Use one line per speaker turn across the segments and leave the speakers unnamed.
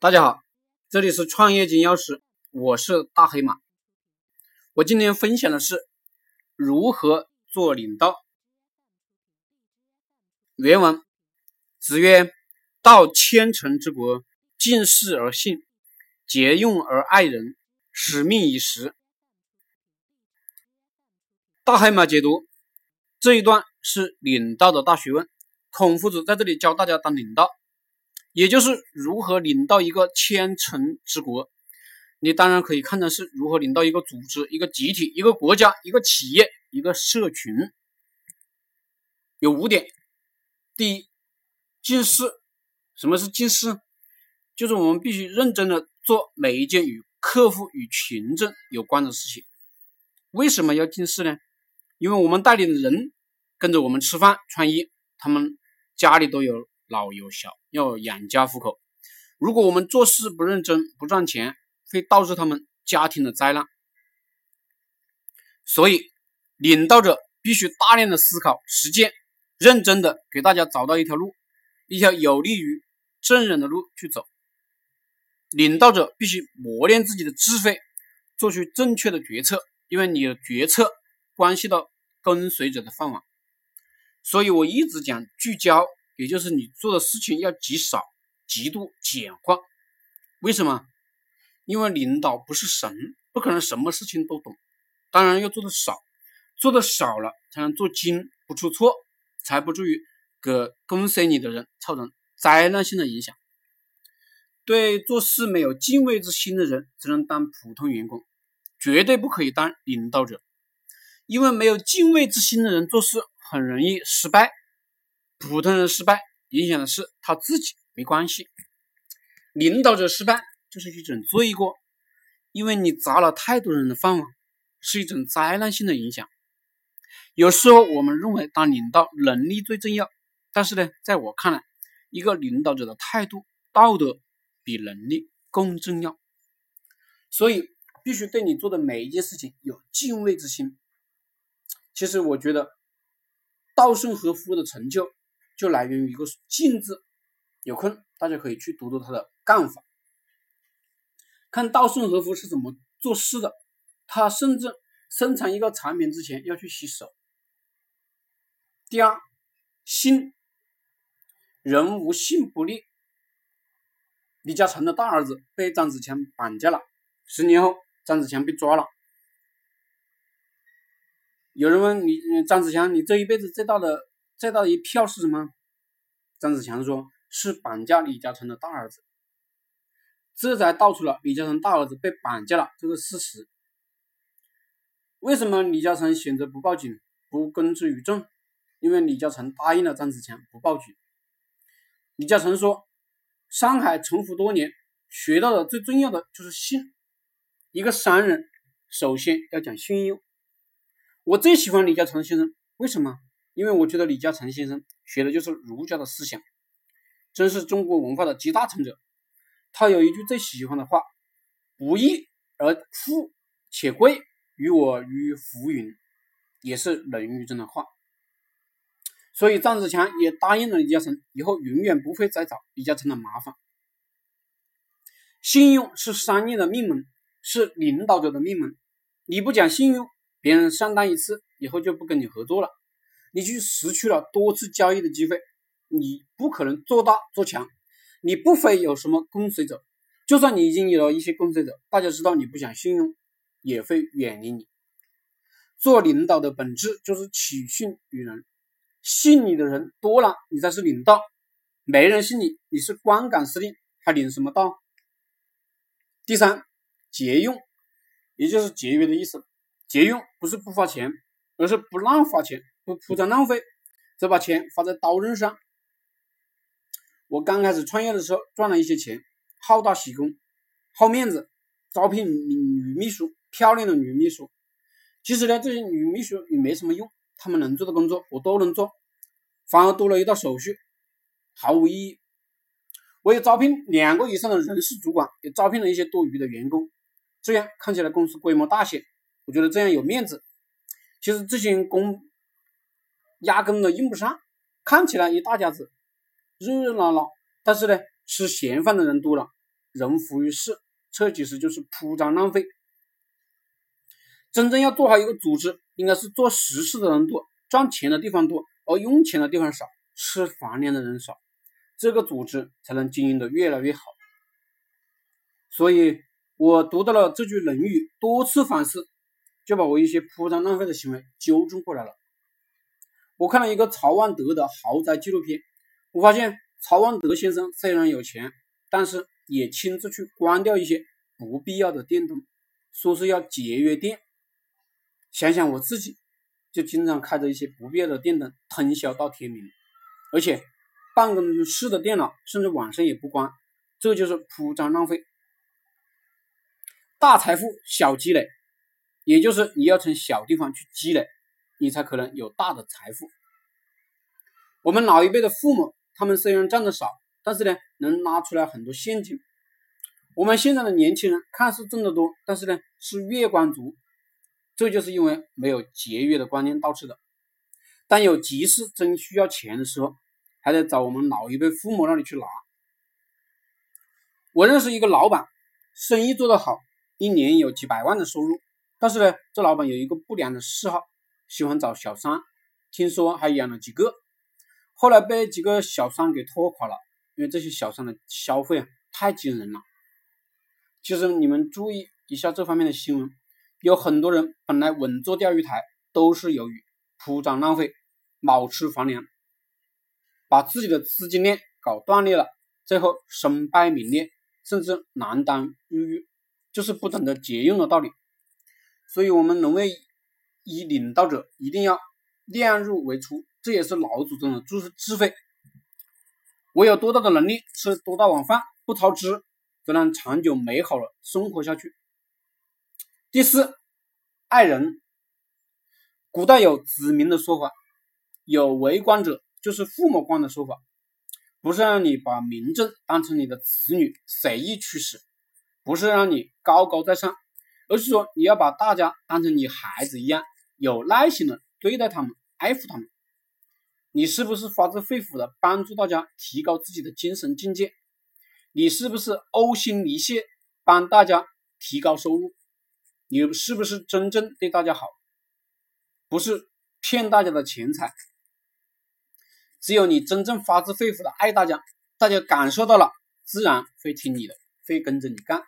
大家好，这里是创业金钥匙，我是大黑马。我今天分享的是如何做领导。原文：子曰：“道千乘之国，敬事而信，节用而爱人，使命以时。”大黑马解读这一段是领导的大学问。孔夫子在这里教大家当领导。也就是如何领到一个千城之国，你当然可以看成是如何领到一个组织、一个集体、一个国家、一个企业、一个社群。有五点：第一，尽事。什么是尽事？就是我们必须认真的做每一件与客户、与群众有关的事情。为什么要尽事呢？因为我们带领的人跟着我们吃饭、穿衣，他们家里都有。老有小，要养家糊口。如果我们做事不认真、不赚钱，会导致他们家庭的灾难。所以，领导者必须大量的思考、实践，认真的给大家找到一条路，一条有利于正人的路去走。领导者必须磨练自己的智慧，做出正确的决策，因为你的决策关系到跟随者的饭碗。所以我一直讲聚焦。也就是你做的事情要极少，极度简化。为什么？因为领导不是神，不可能什么事情都懂。当然要做的少，做的少了才能做精，不出错，才不至于给跟随你的人造成灾难性的影响。对做事没有敬畏之心的人，只能当普通员工，绝对不可以当领导者。因为没有敬畏之心的人做事很容易失败。普通人失败，影响的是他自己，没关系。领导者失败就是一种罪过，因为你砸了太多人的饭碗，是一种灾难性的影响。有时候我们认为当领导能力最重要，但是呢，在我看来，一个领导者的态度、道德比能力更重要。所以必须对你做的每一件事情有敬畏之心。其实我觉得稻盛和夫的成就。就来源于一个“静”字，有空大家可以去读读他的干法，看稻盛和夫是怎么做事的。他甚至生产一个产品之前要去洗手。第二，信，人无信不立。李嘉诚的大儿子被张子强绑架了，十年后张子强被抓了。有人问你，张子强，你这一辈子最大的？最大的一票是什么？张子强说：“是绑架李嘉诚的大儿子。”这才道出了李嘉诚大儿子被绑架了这个事实。为什么李嘉诚选择不报警、不公之于众？因为李嘉诚答应了张子强不报警。李嘉诚说：“上海沉浮多年，学到的最重要的就是信。一个商人首先要讲信用。我最喜欢李嘉诚先生，为什么？”因为我觉得李嘉诚先生学的就是儒家的思想，真是中国文化的集大成者。他有一句最喜欢的话：“不义而富且贵，于我于浮云。”也是《论语》中的话。所以张子强也答应了李嘉诚，以后永远不会再找李嘉诚的麻烦。信用是商业的命门，是领导者的命门。你不讲信用，别人上当一次以后就不跟你合作了。你去失去了多次交易的机会，你不可能做大做强，你不会有什么跟随者。就算你已经有了一些跟随者，大家知道你不讲信用，也会远离你。做领导的本质就是取信于人，信你的人多了，你才是领导；没人信你，你是光杆司令，还领什么道？第三，节用，也就是节约的意思。节用不是不花钱，而是不乱花钱。不铺张浪费，只把钱花在刀刃上。我刚开始创业的时候赚了一些钱，好大喜功，好面子，招聘女秘书，漂亮的女秘书。其实呢，这些女秘书也没什么用，她们能做的工作我都能做，反而多了一道手续，毫无意义。我也招聘两个以上的人事主管，也招聘了一些多余的员工，这样看起来公司规模大些，我觉得这样有面子。其实这些工。压根都用不上，看起来一大家子热热闹闹，但是呢，吃闲饭的人多了，人浮于事，这其实就是铺张浪费。真正要做好一个组织，应该是做实事的人多，赚钱的地方多，而用钱的地方少，吃饭量的人少，这个组织才能经营的越来越好。所以我读到了这句《论语》，多次反思，就把我一些铺张浪费的行为纠正过来了。我看了一个曹万德的豪宅纪录片，我发现曹万德先生虽然有钱，但是也亲自去关掉一些不必要的电灯，说是要节约电。想想我自己，就经常开着一些不必要的电灯，通宵到天明，而且办公室的电脑甚至晚上也不关，这就是铺张浪费。大财富小积累，也就是你要从小地方去积累。你才可能有大的财富。我们老一辈的父母，他们虽然赚的少，但是呢，能拿出来很多现金。我们现在的年轻人看似挣得多，但是呢，是月光族，这就是因为没有节约的观念导致的。当有急事真需要钱的时候，还得找我们老一辈父母那里去拿。我认识一个老板，生意做得好，一年有几百万的收入，但是呢，这老板有一个不良的嗜好。喜欢找小三，听说还养了几个，后来被几个小三给拖垮了，因为这些小三的消费啊太惊人了。其实你们注意一下这方面的新闻，有很多人本来稳坐钓鱼台，都是由于铺张浪费、卯吃皇粮，把自己的资金链搞断裂了，最后身败名裂，甚至锒铛入狱，就是不懂得节用的道理。所以，我们认为。以领导者一定要量入为出，这也是老祖宗的智智慧。我有多大的能力吃多大碗饭，不超支，才能长久美好的生活下去。第四，爱人。古代有子民的说法，有为官者就是父母官的说法，不是让你把民政当成你的子女随意驱使，不是让你高高在上，而是说你要把大家当成你孩子一样。有耐心的对待他们，爱护他们。你是不是发自肺腑的帮助大家提高自己的精神境界？你是不是呕心沥血帮大家提高收入？你是不是真正对大家好？不是骗大家的钱财。只有你真正发自肺腑的爱大家，大家感受到了，自然会听你的，会跟着你干。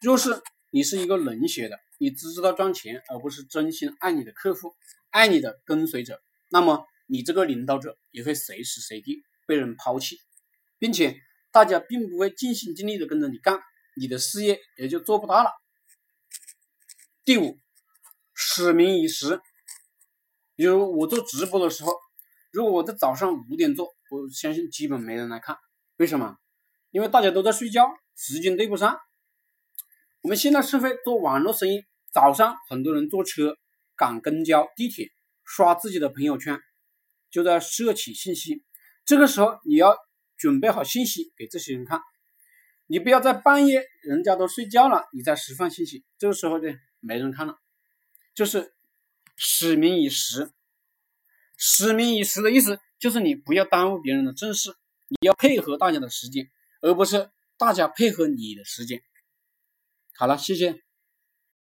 若是你是一个冷血的，你只知道赚钱，而不是真心爱你的客户、爱你的跟随者，那么你这个领导者也会随时随地被人抛弃，并且大家并不会尽心尽力的跟着你干，你的事业也就做不大了。第五，使命以时。比如我做直播的时候，如果我在早上五点做，我相信基本没人来看。为什么？因为大家都在睡觉，时间对不上。我们现在是会做网络生意。早上很多人坐车赶公交、地铁，刷自己的朋友圈，就在摄取信息。这个时候你要准备好信息给这些人看，你不要在半夜人家都睡觉了，你再释放信息，这个时候呢没人看了。就是使命以时，使命以时的意思就是你不要耽误别人的正事，你要配合大家的时间，而不是大家配合你的时间。好了，谢谢。